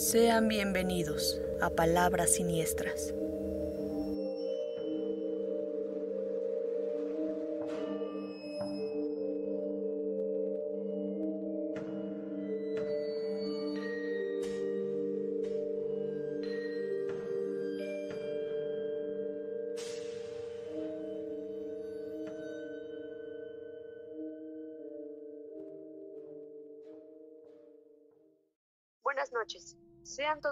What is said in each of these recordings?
Sean bienvenidos a Palabras Siniestras.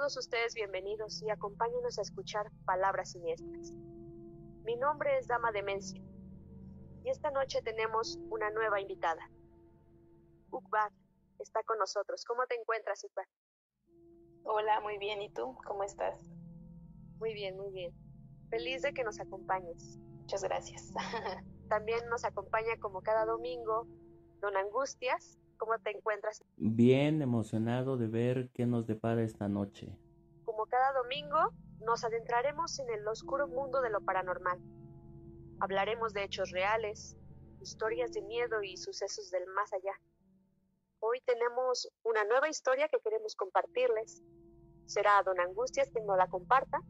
Todos ustedes bienvenidos y acompáñenos a escuchar Palabras Siniestras. Mi nombre es Dama Demencia y esta noche tenemos una nueva invitada. Ukbar está con nosotros. ¿Cómo te encuentras, Ukbar? Hola, muy bien. ¿Y tú? ¿Cómo estás? Muy bien, muy bien. Feliz de que nos acompañes. Muchas gracias. También nos acompaña como cada domingo Don Angustias ¿Cómo te encuentras? Bien emocionado de ver qué nos depara esta noche. Como cada domingo, nos adentraremos en el oscuro mundo de lo paranormal. Hablaremos de hechos reales, historias de miedo y sucesos del más allá. Hoy tenemos una nueva historia que queremos compartirles. Será Don Angustias quien nos la comparta.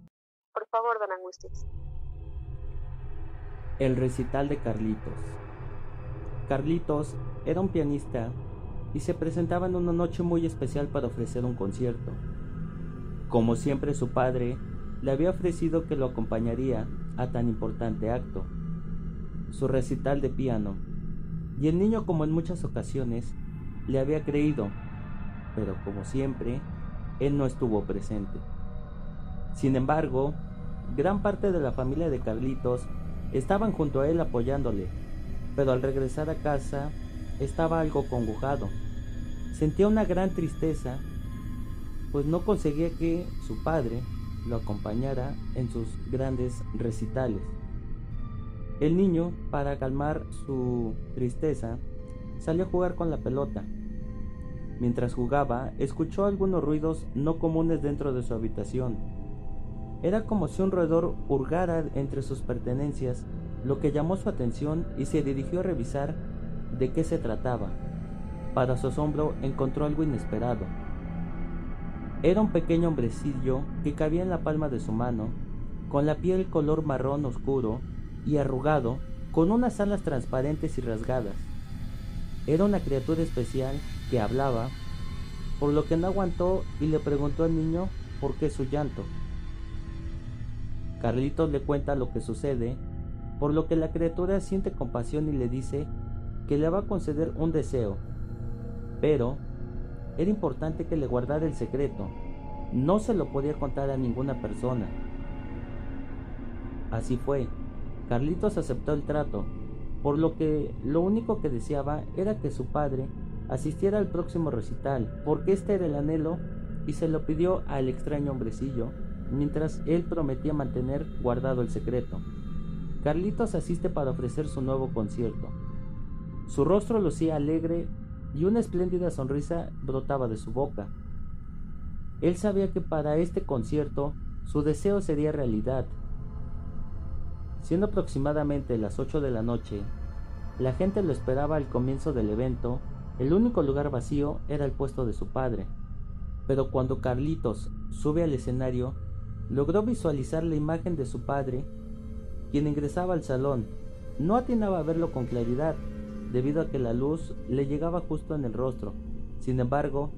Por favor, Don Angustias. El recital de Carlitos. Carlitos era un pianista y se presentaba en una noche muy especial para ofrecer un concierto. Como siempre su padre le había ofrecido que lo acompañaría a tan importante acto, su recital de piano, y el niño como en muchas ocasiones le había creído, pero como siempre, él no estuvo presente. Sin embargo, gran parte de la familia de Carlitos estaban junto a él apoyándole, pero al regresar a casa estaba algo congojado. Sentía una gran tristeza, pues no conseguía que su padre lo acompañara en sus grandes recitales. El niño, para calmar su tristeza, salió a jugar con la pelota. Mientras jugaba, escuchó algunos ruidos no comunes dentro de su habitación. Era como si un roedor hurgara entre sus pertenencias, lo que llamó su atención y se dirigió a revisar de qué se trataba. Para su asombro encontró algo inesperado. Era un pequeño hombrecillo que cabía en la palma de su mano, con la piel color marrón oscuro y arrugado, con unas alas transparentes y rasgadas. Era una criatura especial que hablaba, por lo que no aguantó y le preguntó al niño por qué su llanto. Carlitos le cuenta lo que sucede, por lo que la criatura siente compasión y le dice que le va a conceder un deseo, pero era importante que le guardara el secreto. No se lo podía contar a ninguna persona. Así fue. Carlitos aceptó el trato, por lo que lo único que deseaba era que su padre asistiera al próximo recital, porque este era el anhelo y se lo pidió al extraño hombrecillo, mientras él prometía mantener guardado el secreto. Carlitos asiste para ofrecer su nuevo concierto, su rostro lucía alegre y una espléndida sonrisa brotaba de su boca. Él sabía que para este concierto su deseo sería realidad. Siendo aproximadamente las 8 de la noche, la gente lo esperaba al comienzo del evento, el único lugar vacío era el puesto de su padre. Pero cuando Carlitos sube al escenario, logró visualizar la imagen de su padre, quien ingresaba al salón. No atinaba a verlo con claridad, debido a que la luz le llegaba justo en el rostro. Sin embargo,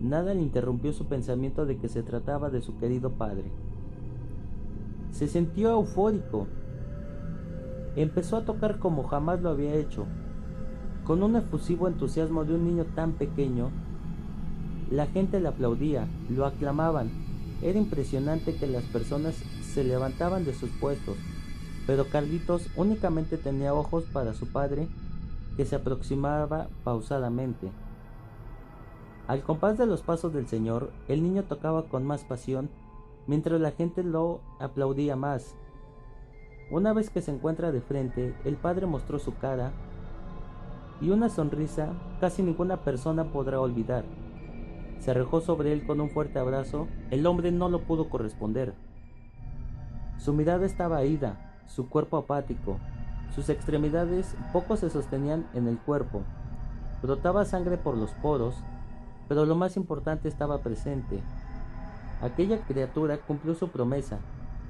nada le interrumpió su pensamiento de que se trataba de su querido padre. Se sintió eufórico. Empezó a tocar como jamás lo había hecho. Con un efusivo entusiasmo de un niño tan pequeño, la gente le aplaudía, lo aclamaban. Era impresionante que las personas se levantaban de sus puestos, pero Carlitos únicamente tenía ojos para su padre que se aproximaba pausadamente. Al compás de los pasos del Señor, el niño tocaba con más pasión, mientras la gente lo aplaudía más. Una vez que se encuentra de frente, el Padre mostró su cara y una sonrisa casi ninguna persona podrá olvidar. Se arrojó sobre él con un fuerte abrazo, el hombre no lo pudo corresponder. Su mirada estaba ida, su cuerpo apático, sus extremidades poco se sostenían en el cuerpo. Brotaba sangre por los poros, pero lo más importante estaba presente. Aquella criatura cumplió su promesa,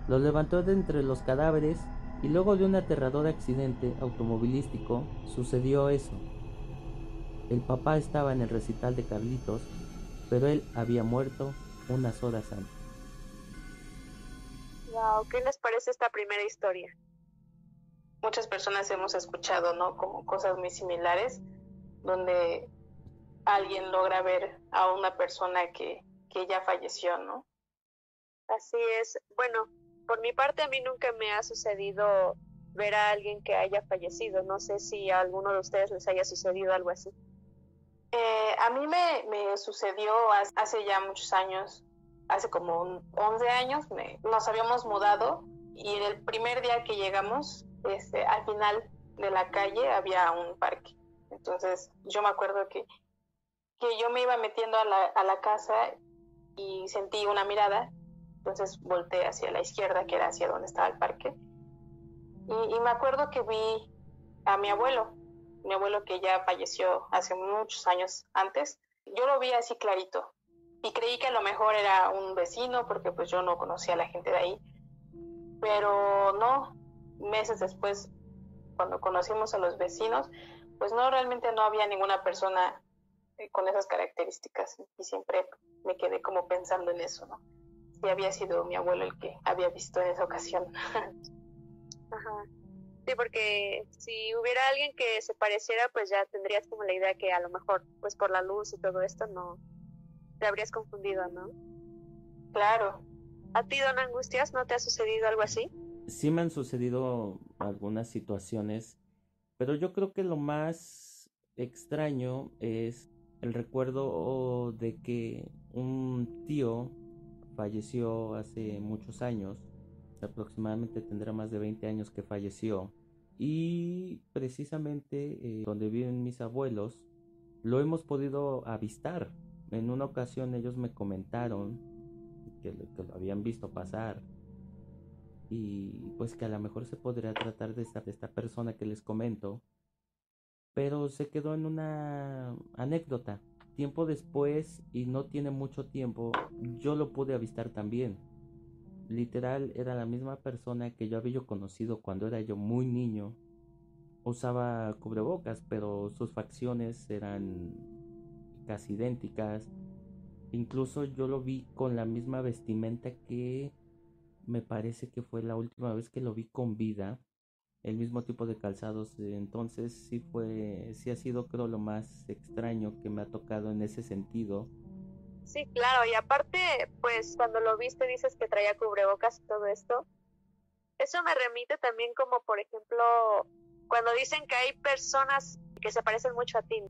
lo levantó de entre los cadáveres y luego de un aterrador accidente automovilístico sucedió eso. El papá estaba en el recital de Carlitos, pero él había muerto unas horas antes. Wow, ¿qué les parece esta primera historia? Muchas personas hemos escuchado, ¿no? Como cosas muy similares, donde alguien logra ver a una persona que, que ya falleció, ¿no? Así es. Bueno, por mi parte a mí nunca me ha sucedido ver a alguien que haya fallecido. No sé si a alguno de ustedes les haya sucedido algo así. Eh, a mí me, me, sucedió hace ya muchos años, hace como 11 años, me, nos habíamos mudado y el primer día que llegamos, este, al final de la calle había un parque. Entonces yo me acuerdo que, que yo me iba metiendo a la, a la casa y sentí una mirada, entonces volteé hacia la izquierda, que era hacia donde estaba el parque, y, me acuerdo que vi a mi abuelo, mi abuelo que ya falleció hace muchos años antes, yo lo vi así clarito y creí que a lo mejor era un vecino porque pues yo no conocía a la gente de ahí, pero no, meses después, cuando conocimos a los vecinos, pues no, realmente no había ninguna persona eh, con esas características y siempre me quedé como pensando en eso, ¿no? Si había sido mi abuelo el que había visto en esa ocasión. Ajá. Sí, porque si hubiera alguien que se pareciera, pues ya tendrías como la idea que a lo mejor, pues por la luz y todo esto, no te habrías confundido, ¿no? Claro. ¿A ti, don Angustias, no te ha sucedido algo así? Sí me han sucedido algunas situaciones, pero yo creo que lo más extraño es el recuerdo de que un tío falleció hace muchos años aproximadamente tendrá más de 20 años que falleció. Y precisamente eh, donde viven mis abuelos, lo hemos podido avistar. En una ocasión ellos me comentaron que, que lo habían visto pasar. Y pues que a lo mejor se podría tratar de esta, de esta persona que les comento. Pero se quedó en una anécdota. Tiempo después, y no tiene mucho tiempo, yo lo pude avistar también literal era la misma persona que yo había conocido cuando era yo muy niño. Usaba cubrebocas, pero sus facciones eran casi idénticas. Incluso yo lo vi con la misma vestimenta que me parece que fue la última vez que lo vi con vida. El mismo tipo de calzados. Entonces sí fue, sí ha sido creo lo más extraño que me ha tocado en ese sentido Sí, claro, y aparte, pues cuando lo viste dices que traía cubrebocas y todo esto. Eso me remite también como, por ejemplo, cuando dicen que hay personas que se parecen mucho a ti.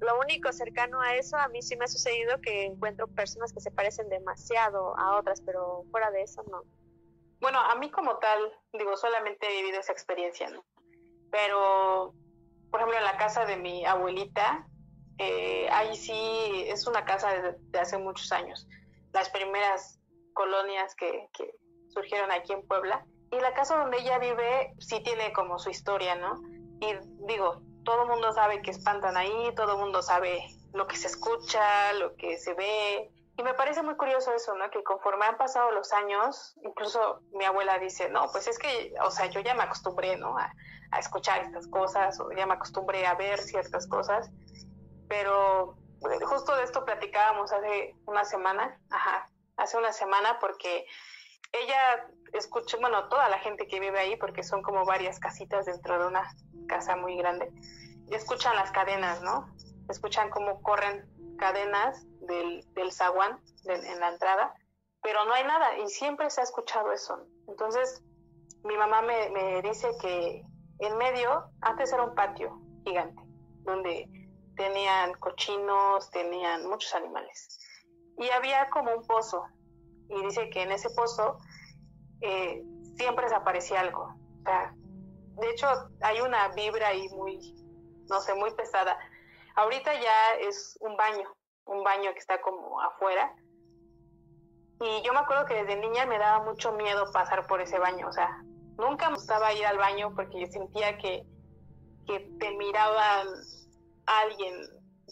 Lo único cercano a eso, a mí sí me ha sucedido que encuentro personas que se parecen demasiado a otras, pero fuera de eso no. Bueno, a mí como tal, digo, solamente he vivido esa experiencia, ¿no? Pero, por ejemplo, la casa de mi abuelita, eh, ahí sí es una casa de, hace muchos años, las primeras colonias que, que, surgieron aquí en Puebla. Y la casa donde ella vive sí tiene como su historia, ¿no? Y digo, todo el mundo sabe que espantan ahí, todo el mundo sabe lo que se escucha, lo que se ve. Y me parece muy curioso eso, ¿no? Que conforme han pasado los años, incluso mi abuela dice, no, pues es que, o sea, yo ya me acostumbré, ¿no? A, escuchar estas cosas, o ya me acostumbré a ver ciertas cosas pero eh, justo de esto platicábamos hace una semana, ajá, hace una semana porque ella escucha, bueno, toda la gente que vive ahí, porque son como varias casitas dentro de una casa muy grande, y escuchan las cadenas, ¿no? Escuchan cómo corren cadenas del, del zaguán en la entrada, pero no hay nada y siempre se ha escuchado eso. Entonces, mi mamá me, dice que en medio, antes era un patio gigante, donde tenían cochinos, tenían muchos animales. Y había como un pozo, y dice que en ese pozo eh, siempre desaparecía algo. De hecho, hay una vibra ahí muy, no sé, muy pesada. Ahorita ya es un baño, un baño que está como afuera. Y yo me acuerdo que desde niña me daba mucho miedo pasar por ese baño. O sea, nunca me gustaba ir al baño porque yo sentía que, que te miraban alguien,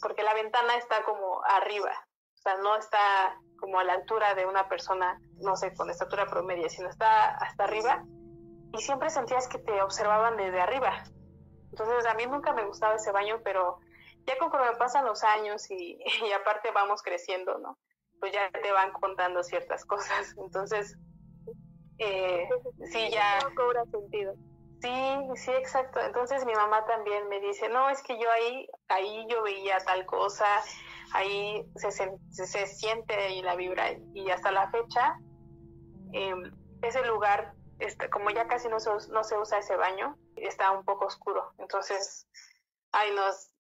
porque la ventana está como arriba, o sea, no está como a la altura de una persona, no sé, con estatura promedia, sino está hasta arriba y siempre sentías que te observaban desde arriba. Entonces a mí nunca me gustaba ese baño, pero ya conforme pasan los años y, y aparte vamos creciendo, ¿no? Pues ya te van contando ciertas cosas. Entonces, eh, sí, ya... cobra sentido. Sí, sí, exacto. Entonces mi mamá también me dice, no, es que yo ahí, ahí yo veía tal cosa, ahí se, se, siente ahí la vibra y hasta la fecha em, ese lugar, está, como ya casi no se, no se usa ese baño, está un poco oscuro. Entonces, ahí nos,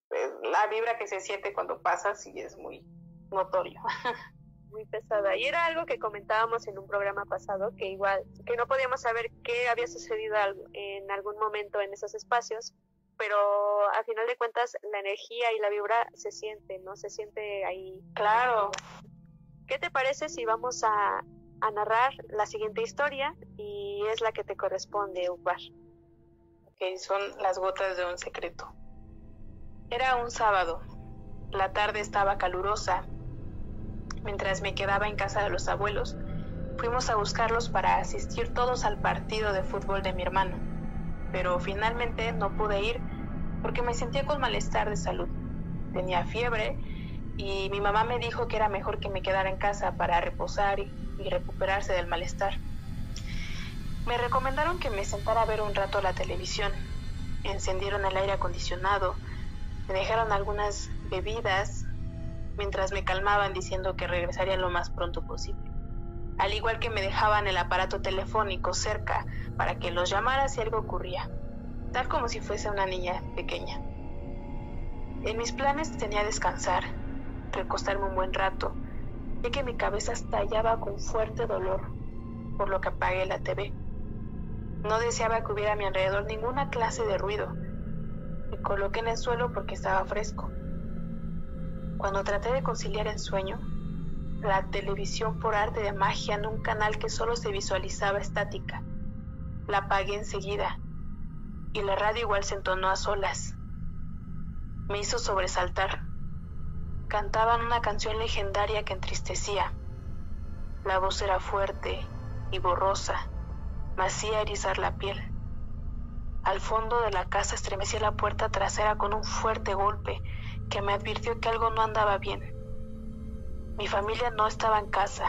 la vibra que se siente cuando pasa sí es muy notorio. muy pesada. Y era algo que comentábamos en un programa pasado, que igual, que no podíamos saber qué había sucedido en algún momento en esos espacios, pero al final de cuentas la energía y la vibra se siente, ¿no? Se siente ahí. Claro. ¿Qué te parece si vamos a, a narrar la siguiente historia y es la que te corresponde, Ubar? Ok, son las gotas de un secreto. Era un sábado. La tarde estaba calurosa mientras me quedaba en casa de los abuelos, fuimos a buscarlos para asistir todos al partido de fútbol de mi hermano, pero finalmente no pude ir porque me sentía con malestar de salud. Tenía fiebre y mi mamá me dijo que era mejor que me quedara en casa para reposar y, recuperarse del malestar. Me recomendaron que me sentara a ver un rato la televisión. Encendieron el aire acondicionado, me dejaron algunas bebidas mientras me calmaban diciendo que regresaría lo más pronto posible. Al igual que me dejaban el aparato telefónico cerca para que los llamara si algo ocurría, tal como si fuese una niña pequeña. En mis planes tenía descansar, recostarme un buen rato, ya que mi cabeza estallaba con fuerte dolor, por lo que apagué la TV. No deseaba que hubiera a mi alrededor ninguna clase de ruido. Me coloqué en el suelo porque estaba fresco. Cuando traté de conciliar el sueño, la televisión por arte de magia en un canal que solo se visualizaba estática. La apagué enseguida y la radio igual se entonó a solas. Me hizo sobresaltar. Cantaban una canción legendaria que entristecía. La voz era fuerte y borrosa, me hacía erizar la piel. Al fondo de la casa estremecía la puerta trasera con un fuerte golpe que me advirtió que algo no andaba bien. Mi familia no estaba en casa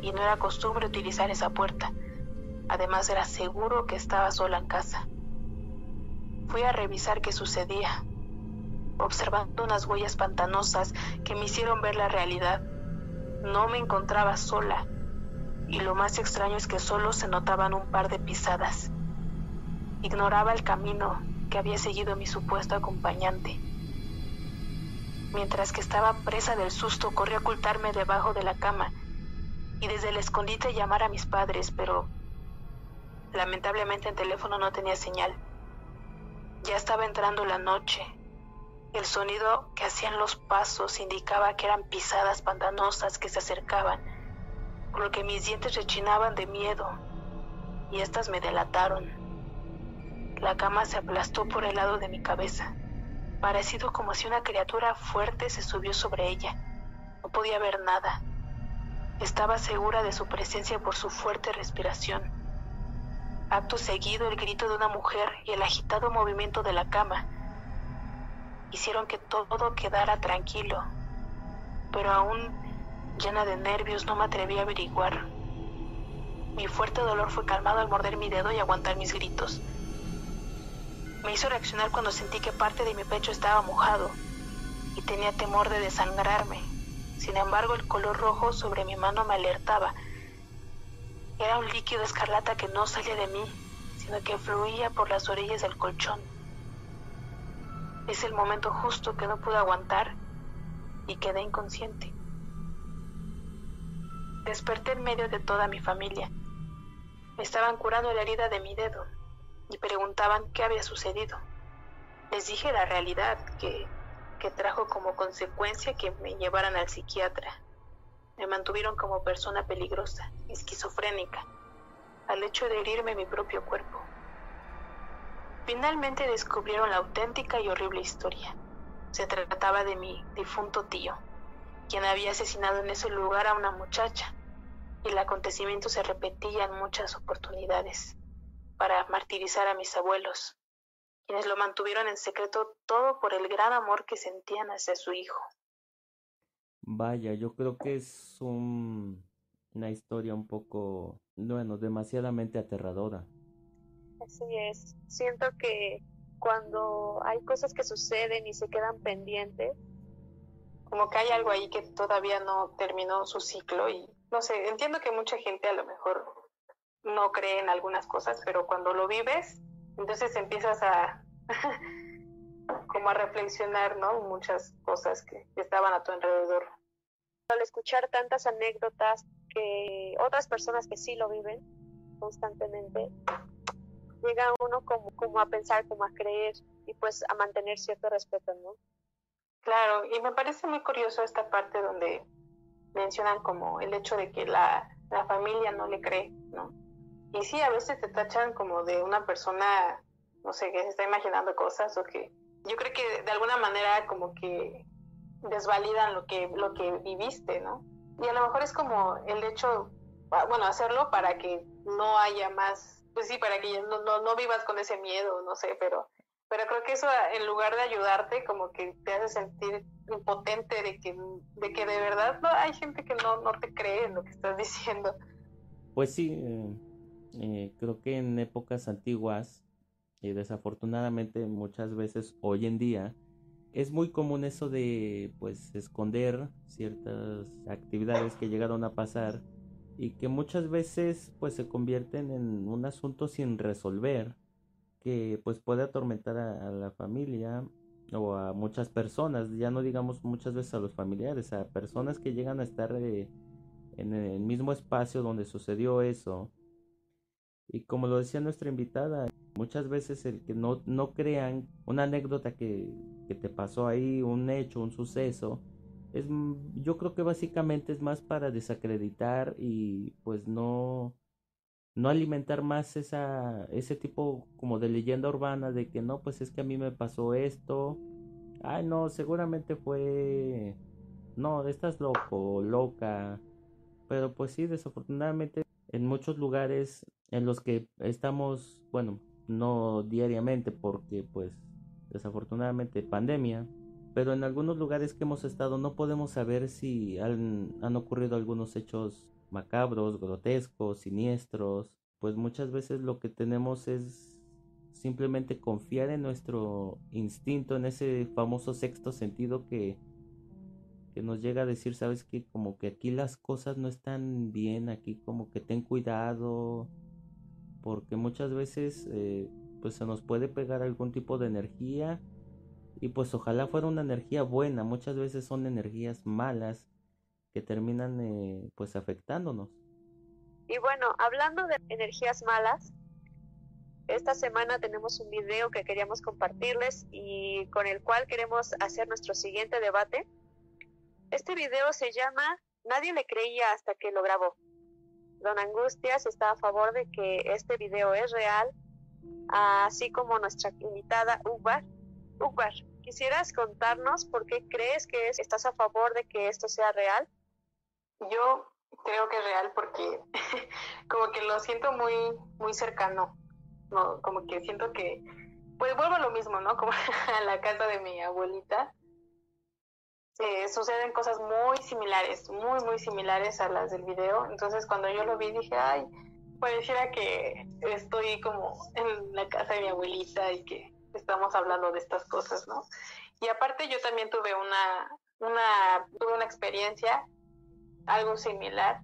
y no era costumbre utilizar esa puerta. Además era seguro que estaba sola en casa. Fui a revisar qué sucedía, observando unas huellas pantanosas que me hicieron ver la realidad. No me encontraba sola y lo más extraño es que solo se notaban un par de pisadas. Ignoraba el camino que había seguido mi supuesto acompañante. Mientras que estaba presa del susto, corrí a ocultarme debajo de la cama y desde el escondite llamar a mis padres, pero lamentablemente el teléfono no tenía señal. Ya estaba entrando la noche. El sonido que hacían los pasos indicaba que eran pisadas pantanosas que se acercaban, por lo que mis dientes rechinaban de miedo y estas me delataron. La cama se aplastó por el lado de mi cabeza parecido como si una criatura fuerte se subió sobre ella. No podía ver nada. Estaba segura de su presencia por su fuerte respiración. Acto seguido, el grito de una mujer y el agitado movimiento de la cama hicieron que todo quedara tranquilo, pero aún llena de nervios no me atreví a averiguar. Mi fuerte dolor fue calmado al morder mi dedo y aguantar mis gritos. Me hizo reaccionar cuando sentí que parte de mi pecho estaba mojado y tenía temor de desangrarme. Sin embargo, el color rojo sobre mi mano me alertaba. Era un líquido escarlata que no salía de mí, sino que fluía por las orillas del colchón. Es el momento justo que no pude aguantar y quedé inconsciente. Desperté en medio de toda mi familia. Me estaban curando la herida de mi dedo y preguntaban qué había sucedido. Les dije la realidad que, que trajo como consecuencia que me llevaran al psiquiatra. Me mantuvieron como persona peligrosa, esquizofrénica, al hecho de herirme mi propio cuerpo. Finalmente descubrieron la auténtica y horrible historia. Se trataba de mi difunto tío, quien había asesinado en ese lugar a una muchacha, y el acontecimiento se repetía en muchas oportunidades para martirizar a mis abuelos, quienes lo mantuvieron en secreto todo por el gran amor que sentían hacia su hijo. Vaya, yo creo que es un, una historia un poco, bueno, demasiadamente aterradora. Así es. Siento que cuando hay cosas que suceden y se quedan pendientes, como que hay algo ahí que todavía no terminó su ciclo y no sé, entiendo que mucha gente a lo mejor no cree en algunas cosas, pero cuando lo vives, entonces empiezas a como a reflexionar, ¿no? Muchas cosas que estaban a tu alrededor. Al escuchar tantas anécdotas que otras personas que sí lo viven constantemente, llega uno como, como a pensar, como a creer y pues a mantener cierto respeto, ¿no? Claro, y me parece muy curioso esta parte donde mencionan como el hecho de que la, la familia no le cree, ¿no? Y sí, a veces te tachan como de una persona, no sé, que se está imaginando cosas o que yo creo que de alguna manera como que desvalidan lo que, lo que viviste, ¿no? Y a lo mejor es como el hecho, ah, bueno, hacerlo para que no haya más, pues sí, para que no, no, no vivas con ese miedo, no sé, pero, pero creo que eso en lugar de ayudarte, como que te hace sentir impotente de que de, que de verdad no, hay gente que no, no te cree en lo que estás diciendo. Pues sí, eh, eh, creo que en épocas antiguas, y desafortunadamente muchas veces hoy en día, es muy común eso de pues esconder ciertas actividades que llegaron a pasar y que muchas veces pues se convierten en un asunto sin resolver que pues puede atormentar a, la familia o a muchas personas, ya no digamos muchas veces a los familiares, a personas que llegan a estar eh, en el mismo espacio donde sucedió eso. Y como lo decía nuestra invitada, muchas veces el que no, no crean una anécdota que, que te pasó ahí, un hecho, un suceso, es, yo creo que básicamente es más para desacreditar y pues no, no alimentar más esa, ese tipo como de leyenda urbana de que no, pues es que a mí me pasó esto, ay no, seguramente fue, no, estás loco, loca, pero pues sí, desafortunadamente en muchos lugares en los que estamos, bueno, no diariamente porque pues desafortunadamente pandemia, pero en algunos lugares que hemos estado no podemos saber si han, han ocurrido algunos hechos macabros, grotescos, siniestros, pues muchas veces lo que tenemos es simplemente confiar en nuestro instinto, en ese famoso sexto sentido que, que nos llega a decir, sabes que como que aquí las cosas no están bien, aquí como que ten cuidado, porque muchas veces eh, pues se nos puede pegar algún tipo de energía y pues ojalá fuera una energía buena, muchas veces son energías malas que terminan eh, pues afectándonos. Y bueno, hablando de energías malas, esta semana tenemos un video que queríamos compartirles y con el cual queremos hacer nuestro siguiente debate. Este video se llama Nadie le creía hasta que lo grabó. Don Angustias está a favor de que este video es real, así como nuestra invitada Ubar. Ubar, ¿quisieras contarnos por qué crees que estás a favor de que esto sea real? Yo creo que es real porque como que lo siento muy muy cercano, no, como que siento que pues vuelvo a lo mismo, ¿no? Como a la casa de mi abuelita eh, suceden cosas muy similares, muy, muy similares a las del video. Entonces cuando yo lo vi dije, ay, pareciera que estoy como en la casa de mi abuelita y que estamos hablando de estas cosas, ¿no? Y aparte yo también tuve una, una, tuve una experiencia algo similar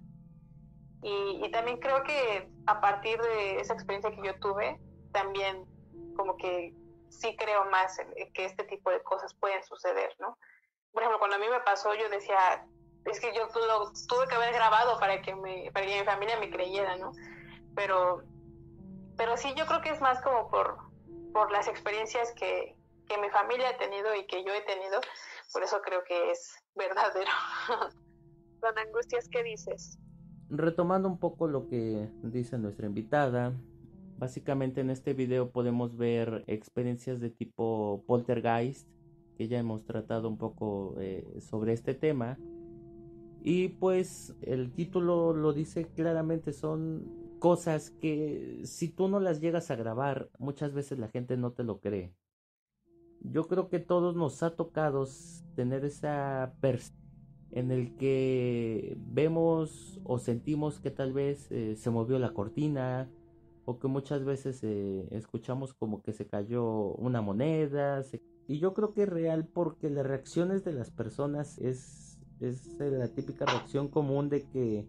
y, y también creo que a partir de esa experiencia que yo tuve, también como que sí creo más en que este tipo de cosas pueden suceder, ¿no? Por ejemplo, cuando a mí me pasó, yo decía, es que yo lo tuve que haber grabado para que, me, para que mi familia me creyera, ¿no? Pero, pero sí, yo creo que es más como por, por las experiencias que, que mi familia ha tenido y que yo he tenido, por eso creo que es verdadero. Don Angustias, ¿qué dices? Retomando un poco lo que dice nuestra invitada, básicamente en este video podemos ver experiencias de tipo poltergeist, que ya hemos tratado un poco eh, sobre este tema Y pues el título lo dice claramente, son cosas que si tú no las llegas a grabar, muchas veces la gente no te lo cree. Yo creo que todos nos ha tocado tener esa percepción en el que vemos o sentimos que tal vez eh, se movió la cortina o que muchas veces eh, escuchamos como que se cayó una moneda y yo creo que es real porque las reacciones de las personas es, es la típica reacción común de que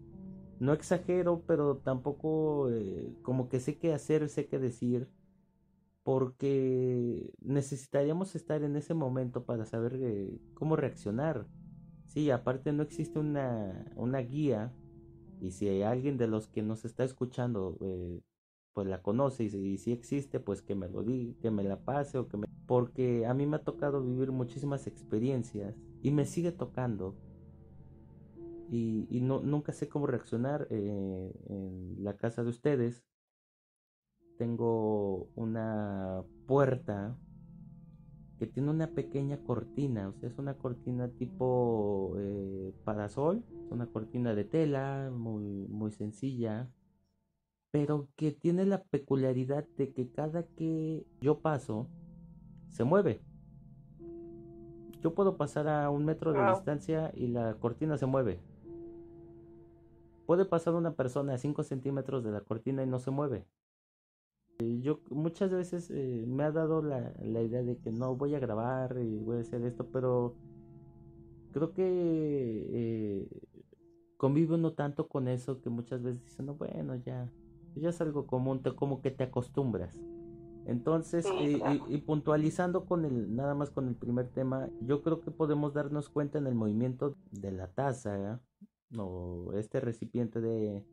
no exagero pero tampoco eh, como que sé qué hacer sé qué decir porque necesitaríamos estar en ese momento para saber cómo reaccionar. Sí, aparte no existe una, una guía y si hay alguien de los que nos está escuchando eh, pues la conoce y si, existe pues que me lo diga, que me la pase o que me... Porque a mí me ha tocado vivir muchísimas experiencias y me sigue tocando y, no, nunca sé cómo reaccionar eh, en la casa de ustedes. Tengo una puerta que tiene una pequeña cortina, o sea, es una cortina tipo eh, parasol, una cortina de tela muy, muy sencilla, pero que tiene la peculiaridad de que cada que yo paso, se mueve. Yo puedo pasar a un metro de distancia y la cortina se mueve. Puede pasar una persona a 5 centímetros de la cortina y no se mueve. Yo muchas veces eh, me ha dado la, la, idea de que no voy a grabar y voy a hacer esto, pero creo que eh, convivo no tanto con eso que muchas veces dicen, no, bueno, ya, ya es algo común, te, como que te acostumbras. Entonces, y, puntualizando con el, nada más con el primer tema, yo creo que podemos darnos cuenta en el movimiento de la taza, o este recipiente de,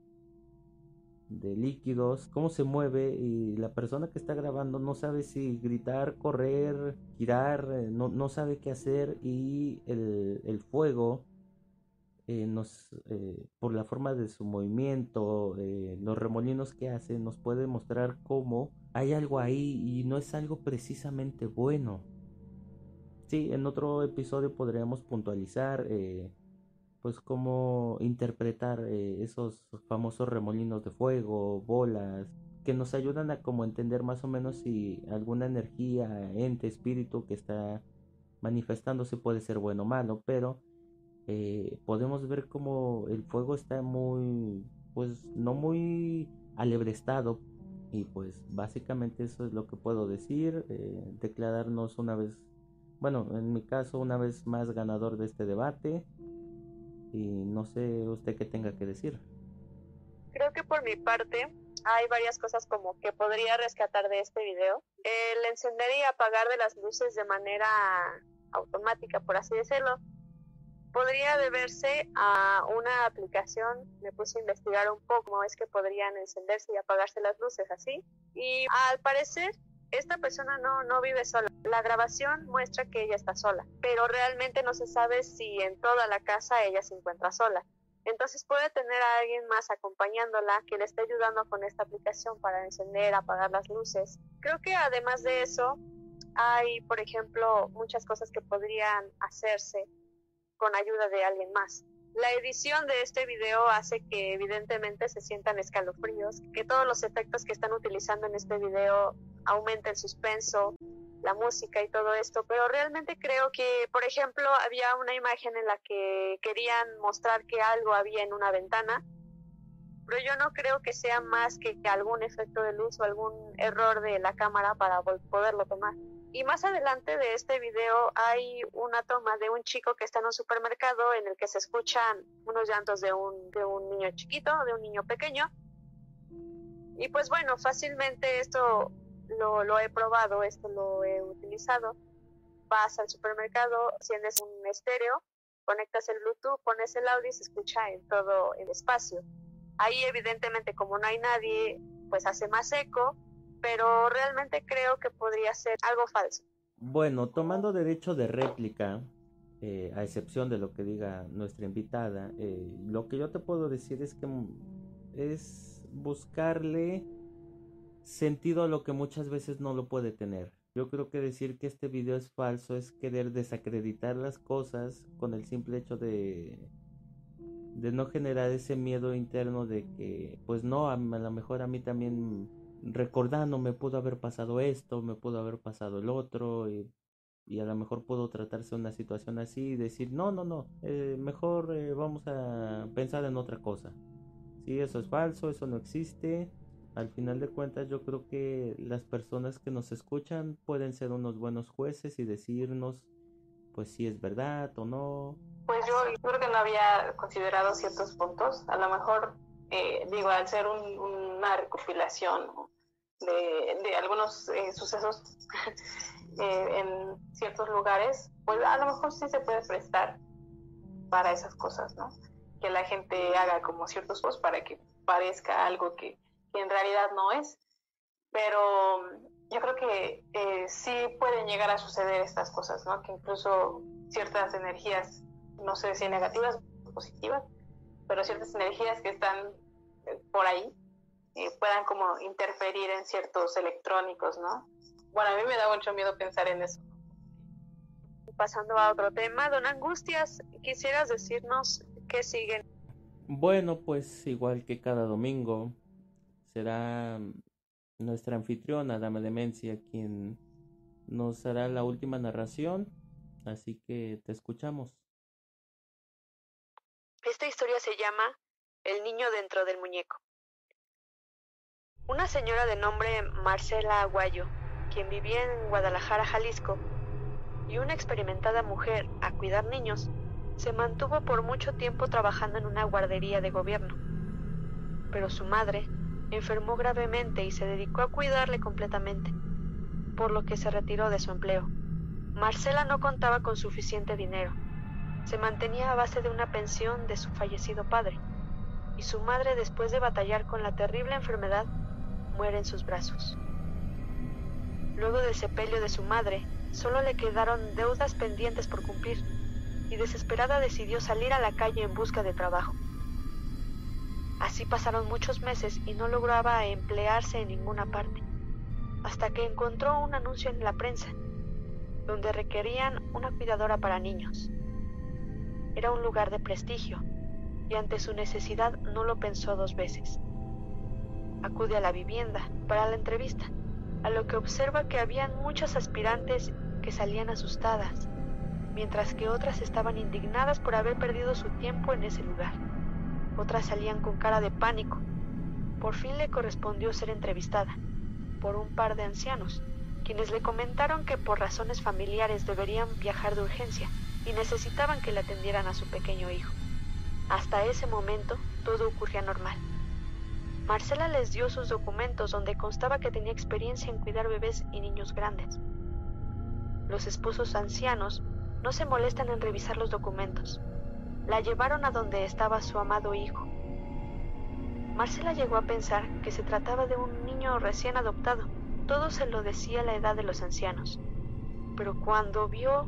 de líquidos, cómo se mueve y la persona que está grabando no sabe si gritar, correr, girar, eh, no, no sabe qué hacer y el, el fuego eh, nos, eh, por la forma de su movimiento, los remolinos que hace, nos puede mostrar cómo hay algo ahí y no es algo precisamente bueno. Sí, en otro episodio podríamos puntualizar pues cómo interpretar eh, esos famosos remolinos de fuego, bolas, que nos ayudan a como entender más o menos si alguna energía, ente, espíritu que está manifestándose puede ser bueno o malo, pero eh, podemos ver como el fuego está muy, pues no muy alebrestado y pues básicamente eso es lo que puedo decir, eh, declararnos una vez, bueno, en mi caso una vez más ganador de este debate y no sé usted qué tenga que decir. Creo que por mi parte hay varias cosas como que podría rescatar de este video. El encender y apagar de las luces de manera automática, por así decirlo, podría deberse a una aplicación. Me puse a investigar un poco cómo es que podrían encenderse y apagarse las luces así. Y al parecer esta persona no, no vive sola. La grabación muestra que ella está sola, pero realmente no se sabe si en toda la casa ella se encuentra sola. Entonces puede tener a alguien más acompañándola que le esté ayudando con esta aplicación para encender, apagar las luces. Creo que además de eso, hay, por ejemplo, muchas cosas que podrían hacerse con ayuda de alguien más. La edición de este video hace que evidentemente se sientan escalofríos, que todos los efectos que están utilizando en este video aumenta el suspenso, la música y todo esto, pero realmente creo que, por ejemplo, había una imagen en la que querían mostrar que algo había en una ventana, pero yo no creo que sea más que algún efecto de luz o algún error de la cámara para poderlo tomar. Y más adelante de este video hay una toma de un chico que está en un supermercado en el que se escuchan unos llantos de un, de un niño chiquito, de un niño pequeño. Y pues bueno, fácilmente esto lo, lo he probado, esto lo he utilizado. Vas al supermercado, enciendes un estéreo, conectas el Bluetooth, pones el audio y se escucha en todo el espacio. Ahí evidentemente como no hay nadie, pues hace más eco, pero realmente creo que podría ser algo falso. Bueno, tomando derecho de réplica, eh, a excepción de lo que diga nuestra invitada, eh, lo que yo te puedo decir es que es buscarle sentido a lo que muchas veces no lo puede tener. Yo creo que decir que este video es falso es querer desacreditar las cosas con el simple hecho de de no generar ese miedo interno de que, pues no, a, lo mejor a mí también recordando me pudo haber pasado esto, me pudo haber pasado el otro, y, a lo mejor pudo tratarse una situación así y decir, no, no, no, eh, mejor eh, vamos a pensar en otra cosa. Si eso es falso, eso no existe. Al final de cuentas yo creo que las personas que nos escuchan pueden ser unos buenos jueces y decirnos pues si es verdad o no. Pues yo creo que no había considerado ciertos puntos. A lo mejor, eh, digo, al ser una recopilación de, algunos eh, sucesos eh, en ciertos lugares, pues a lo mejor sí se puede prestar para esas cosas, ¿no? Que la gente haga como ciertos posts para que parezca algo que, que en realidad no es. Pero yo creo que eh, sí pueden llegar a suceder estas cosas, ¿no? Que incluso ciertas energías, no sé si negativas o positivas, pero ciertas energías que están eh, por ahí eh, puedan como interferir en ciertos electrónicos, ¿no? Bueno, a mí me da mucho miedo pensar en eso. Pasando a otro tema, don Angustias, quisieras decirnos qué siguen. Bueno, pues igual que cada domingo, será nuestra anfitriona, Dama Demencia, quien nos hará la última narración, así que te escuchamos. Esta historia se llama El niño dentro del muñeco. Una señora de nombre Marcela Aguayo, quien vivía en Guadalajara, Jalisco, y una experimentada mujer a cuidar niños, se mantuvo por mucho tiempo trabajando en una guardería de gobierno. Pero su madre, enfermó gravemente y se dedicó a cuidarle completamente, por lo que se retiró de su empleo. Marcela no contaba con suficiente dinero. Se mantenía a base de una pensión de su fallecido padre, y su madre, después de batallar con la terrible enfermedad, muere en sus brazos. Luego del sepelio de su madre, solo le quedaron deudas pendientes por cumplir, y desesperada decidió salir a la calle en busca de trabajo. Así pasaron muchos meses y no lograba emplearse en ninguna parte, hasta que encontró un anuncio en la prensa, donde requerían una cuidadora para niños. Era un lugar de prestigio, y ante su necesidad no lo pensó dos veces. Acude a la vivienda para la entrevista, a lo que observa que habían muchas aspirantes que salían asustadas, mientras que otras estaban indignadas por haber perdido su tiempo en ese lugar otras salían con cara de pánico. Por fin le correspondió ser entrevistada por un par de ancianos, quienes le comentaron que por razones familiares deberían viajar de urgencia y necesitaban que le atendieran a su pequeño hijo. Hasta ese momento todo ocurría normal. Marcela les dio sus documentos donde constaba que tenía experiencia en cuidar bebés y niños grandes. Los esposos ancianos no se molestan en revisar los documentos, la llevaron a donde estaba su amado hijo. Marcela llegó a pensar que se trataba de un niño recién adoptado. Todo se lo decía la edad de los ancianos. Pero cuando vio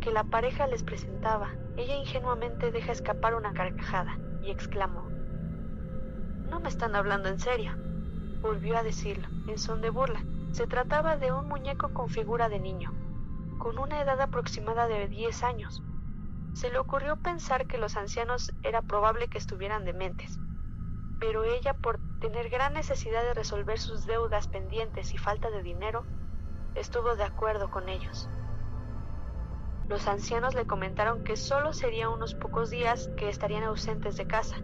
que la pareja les presentaba, ella ingenuamente deja escapar una carcajada y exclamó, No me están hablando en serio. Volvió a decirlo, en son de burla. Se trataba de un muñeco con figura de niño, con una edad aproximada de 10 años, se le ocurrió pensar que los ancianos era probable que estuvieran dementes, pero ella, por tener gran necesidad de resolver sus deudas pendientes y falta de dinero, estuvo de acuerdo con ellos. Los ancianos le comentaron que solo sería unos pocos días que estarían ausentes de casa.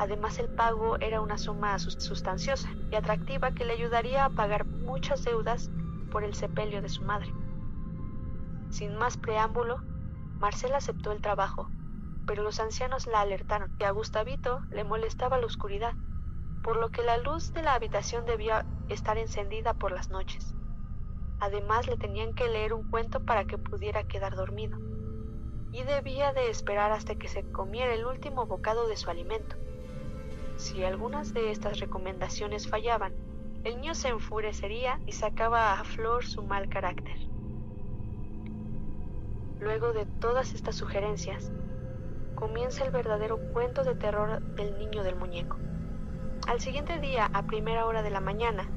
Además el pago era una suma sustanciosa y atractiva que le ayudaría a pagar muchas deudas por el sepelio de su madre. Sin más preámbulo, Marcela aceptó el trabajo, pero los ancianos la alertaron que a Gustavito le molestaba la oscuridad, por lo que la luz de la habitación debía estar encendida por las noches. Además le tenían que leer un cuento para que pudiera quedar dormido, y debía de esperar hasta que se comiera el último bocado de su alimento. Si algunas de estas recomendaciones fallaban, el niño se enfurecería y sacaba a flor su mal carácter. Luego de todas estas sugerencias, comienza el verdadero cuento de terror del niño del muñeco. Al siguiente día, a primera hora de la mañana,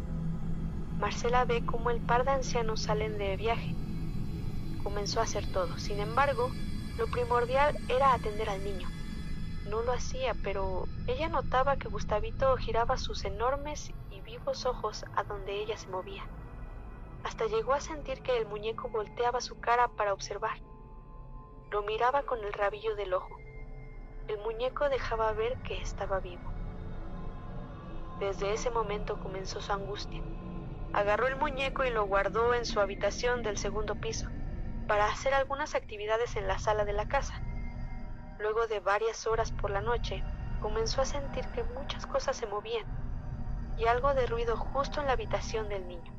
Marcela ve cómo el par de ancianos salen de viaje. Comenzó a hacer todo. Sin embargo, lo primordial era atender al niño. No lo hacía, pero ella notaba que Gustavito giraba sus enormes y vivos ojos a donde ella se movía. Hasta llegó a sentir que el muñeco volteaba su cara para observar. Lo miraba con el rabillo del ojo. El muñeco dejaba ver que estaba vivo. Desde ese momento comenzó su angustia. Agarró el muñeco y lo guardó en su habitación del segundo piso para hacer algunas actividades en la sala de la casa. Luego de varias horas por la noche, comenzó a sentir que muchas cosas se movían y algo de ruido justo en la habitación del niño.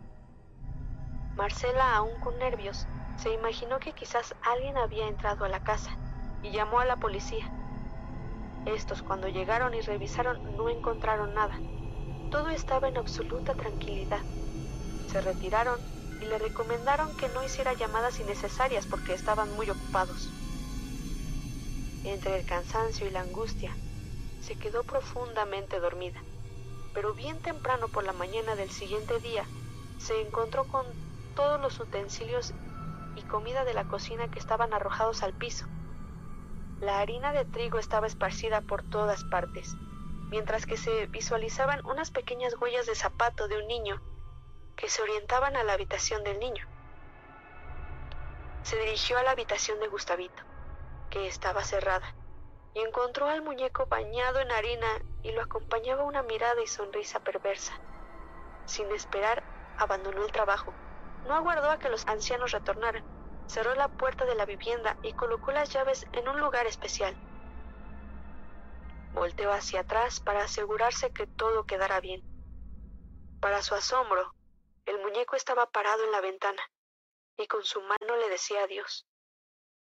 Marcela, aún con nervios, se imaginó que quizás alguien había entrado a la casa y llamó a la policía. Estos cuando llegaron y revisaron no encontraron nada. Todo estaba en absoluta tranquilidad. Se retiraron y le recomendaron que no hiciera llamadas innecesarias porque estaban muy ocupados. Entre el cansancio y la angustia, se quedó profundamente dormida, pero bien temprano por la mañana del siguiente día se encontró con todos los utensilios y comida de la cocina que estaban arrojados al piso. La harina de trigo estaba esparcida por todas partes, mientras que se visualizaban unas pequeñas huellas de zapato de un niño que se orientaban a la habitación del niño. Se dirigió a la habitación de Gustavito, que estaba cerrada, y encontró al muñeco bañado en harina y lo acompañaba una mirada y sonrisa perversa. Sin esperar, abandonó el trabajo no aguardó a que los ancianos retornaran. Cerró la puerta de la vivienda y colocó las llaves en un lugar especial. Volteó hacia atrás para asegurarse que todo quedara bien. Para su asombro, el muñeco estaba parado en la ventana y con su mano le decía adiós,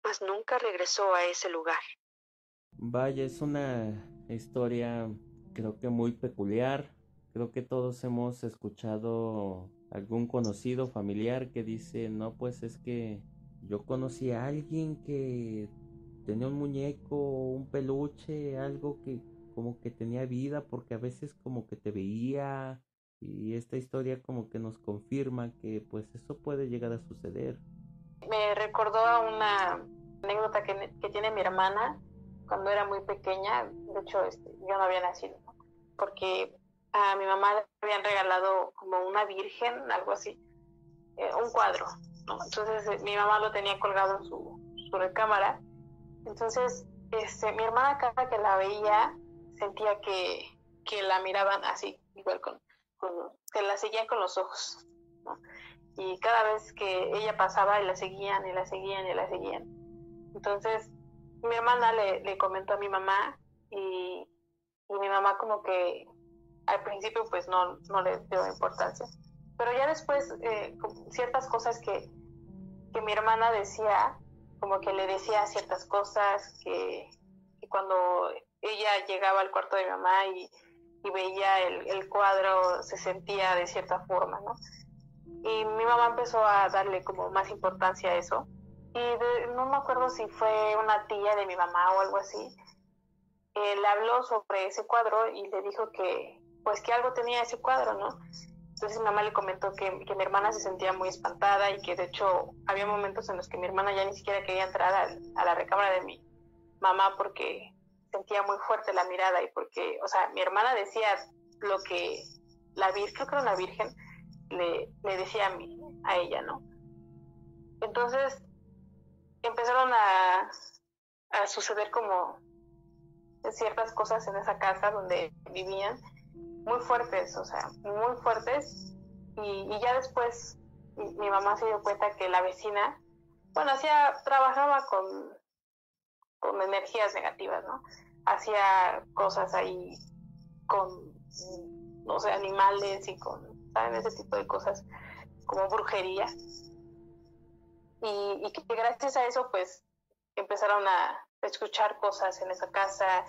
mas nunca regresó a ese lugar. Vaya, es una historia creo que muy peculiar. Creo que todos hemos escuchado algún conocido familiar que dice, no, pues es que yo conocí a alguien que tenía un muñeco, un peluche, algo que como que tenía vida porque a veces como que te veía y esta historia como que nos confirma que pues eso puede llegar a suceder. Me recordó a una anécdota que, que tiene mi hermana cuando era muy pequeña, de hecho este, yo no había nacido, porque a mi mamá le habían regalado como una virgen, algo así, eh, un cuadro. Entonces eh, mi mamá lo tenía colgado en su, su recámara. Entonces este, mi hermana cada que la veía sentía que, que la miraban así, igual con, que la seguían con los ojos. Y cada vez que ella pasaba y la seguían y la seguían y la seguían. Entonces mi hermana le, le comentó a mi mamá y, y mi mamá como que al principio pues no, no le dio importancia. Pero ya después eh, ciertas cosas que, que, mi hermana decía, como que le decía ciertas cosas, que, cuando ella llegaba al cuarto de mi mamá y, y veía el, el, cuadro se sentía de cierta forma, ¿no? Y mi mamá empezó a darle como más importancia a eso. Y no me acuerdo si fue una tía de mi mamá o algo así, eh, habló sobre ese cuadro y le dijo que, pues que algo tenía ese cuadro, ¿no? Entonces mi mamá le comentó que, mi hermana se sentía muy espantada y que de hecho había momentos en los que mi hermana ya ni siquiera quería entrar a, la recámara de mi mamá porque sentía muy fuerte la mirada y porque, o sea, mi hermana decía lo que la Virgen, creo que era la Virgen, le, le decía a, mí, a ella, ¿no? Entonces empezaron a, a suceder como ciertas cosas en esa casa donde vivían muy fuertes, o sea, muy fuertes. Y, ya después mi, mamá se dio cuenta que la vecina, bueno, hacía, trabajaba con, con energías negativas, ¿no? Hacía cosas ahí con, no sé, animales y con, ¿saben? Ese tipo de cosas, como brujería. Y, que gracias a eso, pues, empezaron a escuchar cosas en esa casa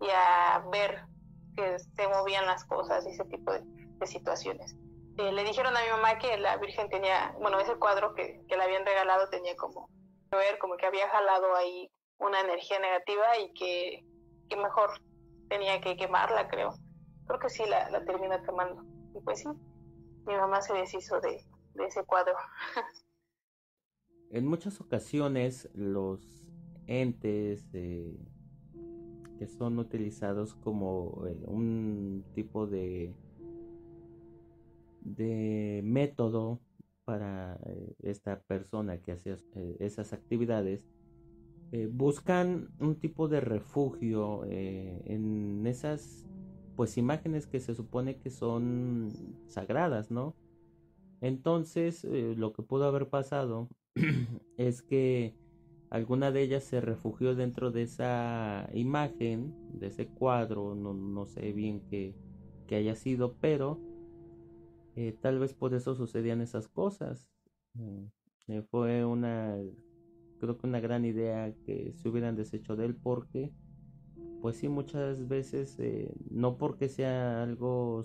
y a ver que se movían las cosas y ese tipo de, situaciones. Eh, le dijeron a mi mamá que la Virgen tenía, bueno, ese cuadro que, que le habían regalado tenía como, ver, como que había jalado ahí una energía negativa y que, que mejor tenía que quemarla, creo. Creo que sí la, la terminó quemando. Y pues sí, mi mamá se deshizo de, ese cuadro. en muchas ocasiones los entes, eh, que son utilizados como eh, un tipo de de método para eh, esta persona que hacía eh, esas actividades buscan un tipo de refugio en esas pues imágenes que se supone que son sagradas no entonces lo que pudo haber pasado es que alguna de ellas se refugió dentro de esa imagen, de ese cuadro, no, sé bien qué, haya sido, pero eh, tal vez por eso sucedían esas cosas. Mm, eh, fue una, creo que una gran idea que se hubieran deshecho de él porque, pues sí, muchas veces, eh, no porque sea algo,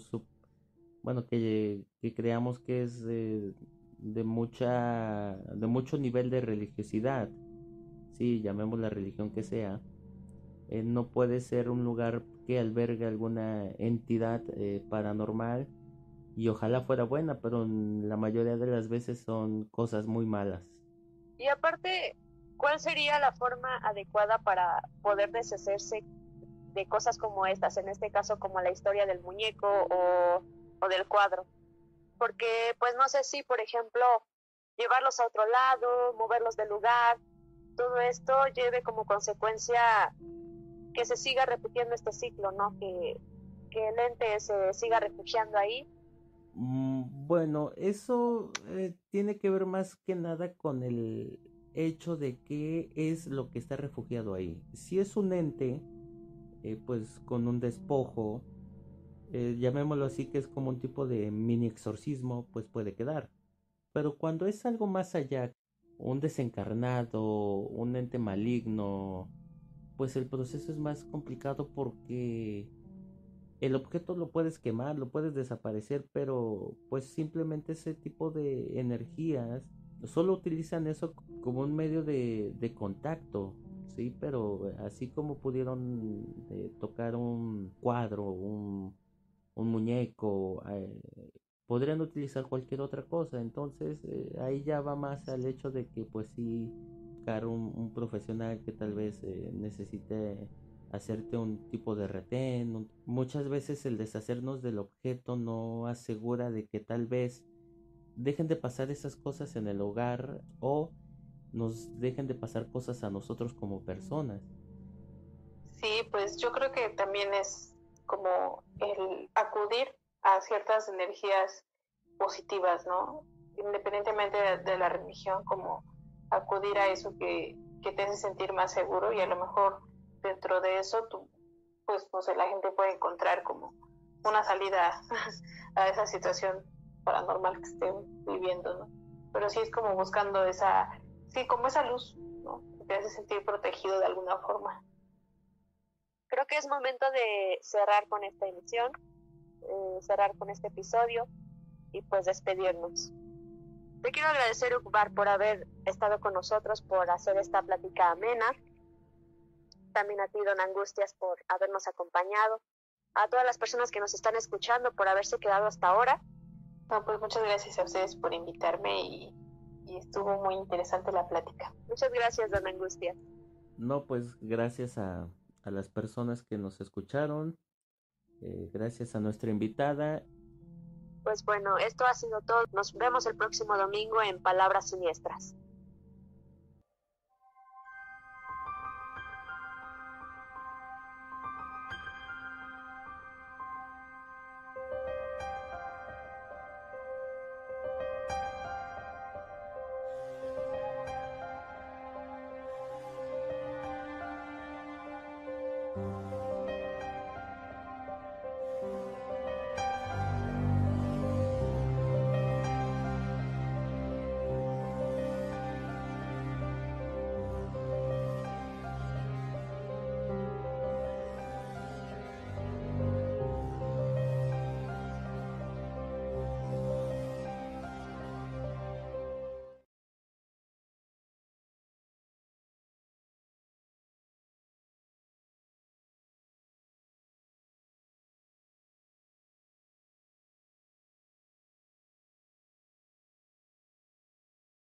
bueno, que, creamos que es de mucha, de mucho nivel de religiosidad, sí, llamemos la religión que sea, eh, no puede ser un lugar que albergue alguna entidad eh, paranormal y ojalá fuera buena, pero la mayoría de las veces son cosas muy malas. Y aparte, ¿cuál sería la forma adecuada para poder deshacerse de cosas como estas, en este caso como la historia del muñeco o, o del cuadro? Porque pues no sé si, por ejemplo, llevarlos a otro lado, moverlos del lugar, todo esto lleve como consecuencia que se siga repitiendo este ciclo, ¿no? Que, que el ente se siga refugiando ahí. Mm, bueno, eso eh, tiene que ver más que nada con el hecho de qué es lo que está refugiado ahí. Si es un ente, eh, pues con un despojo, eh, llamémoslo así, que es como un tipo de mini exorcismo, pues puede quedar. Pero cuando es algo más allá, un desencarnado, un ente maligno, pues el proceso es más complicado porque el objeto lo puedes quemar, lo puedes desaparecer, pero pues simplemente ese tipo de energías solo utilizan eso como un medio de, contacto, sí, pero así como pudieron eh, tocar un cuadro, un, un muñeco, eh, podrían utilizar cualquier otra cosa. Entonces eh, ahí ya va más al hecho de que pues sí, buscar un, profesional que tal vez eh, necesite hacerte un tipo de retén. Muchas veces el deshacernos del objeto no asegura de que tal vez dejen de pasar esas cosas en el hogar o nos dejen de pasar cosas a nosotros como personas. Sí, pues yo creo que también es como el acudir a ciertas energías positivas, ¿no? Independientemente de, la religión, como acudir a eso que, te hace sentir más seguro y a lo mejor dentro de eso tú, pues no sé, la gente puede encontrar como una salida a esa situación paranormal que estén viviendo, ¿no? Pero sí es como buscando esa, sí, como esa luz, ¿no? Te hace sentir protegido de alguna forma. Creo que es momento de cerrar con esta emisión. Eh, cerrar con este episodio y pues despedirnos. Te quiero agradecer, Ukbar, por haber estado con nosotros, por hacer esta plática amena. También a ti, Don Angustias, por habernos acompañado. A todas las personas que nos están escuchando, por haberse quedado hasta ahora. pues muchas gracias a ustedes por invitarme y, y estuvo muy interesante la plática. Muchas gracias, Don Angustias. No, pues gracias a, a las personas que nos escucharon eh, gracias a nuestra invitada. Pues bueno, esto ha sido todo. Nos vemos el próximo domingo en Palabras Siniestras.